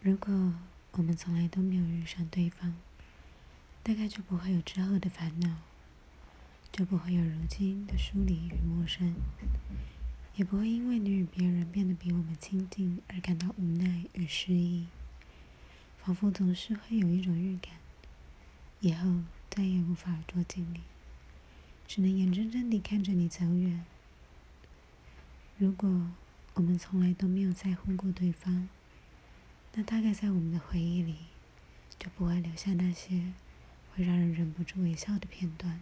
如果我们从来都没有遇上对方，大概就不会有之后的烦恼，就不会有如今的疏离与陌生，也不会因为你与别人变得比我们亲近而感到无奈与失意。仿佛总是会有一种预感，以后再也无法捉紧你，只能眼睁睁地看着你走远。如果我们从来都没有在乎过对方，那大概在我们的回忆里，就不会留下那些会让人忍不住微笑的片段，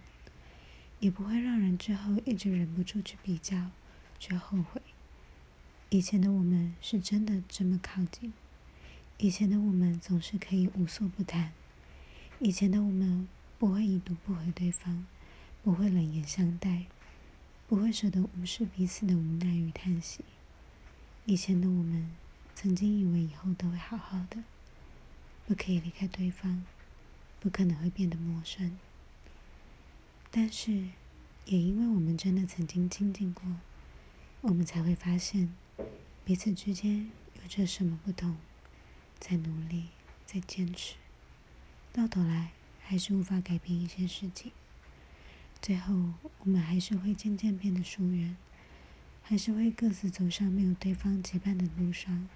也不会让人之后一直忍不住去比较，去后悔。以前的我们是真的这么靠近，以前的我们总是可以无所不谈，以前的我们不会已读不回对方，不会冷言相待，不会舍得无视彼此的无奈与叹息。以前的我们。曾经以为以后都会好好的，不可以离开对方，不可能会变得陌生。但是，也因为我们真的曾经亲近过，我们才会发现彼此之间有着什么不同。在努力，在坚持，到头来还是无法改变一些事情。最后，我们还是会渐渐变得疏远，还是会各自走上没有对方结伴的路上。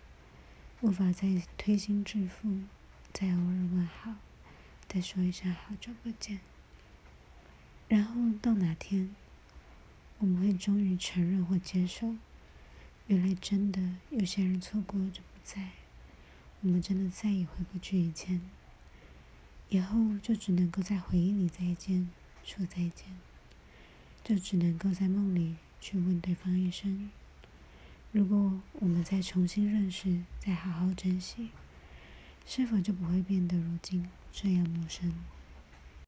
无法再推心置腹，再偶尔问好，再说一声好久不见。然后到哪天，我们会终于承认或接受，原来真的有些人错过就不在，我们真的再也回不去以前。以后就只能够在回忆里再见，说再见，就只能够在梦里去问对方一声。如果我们再重新认识，再好好珍惜，是否就不会变得如今这样陌生？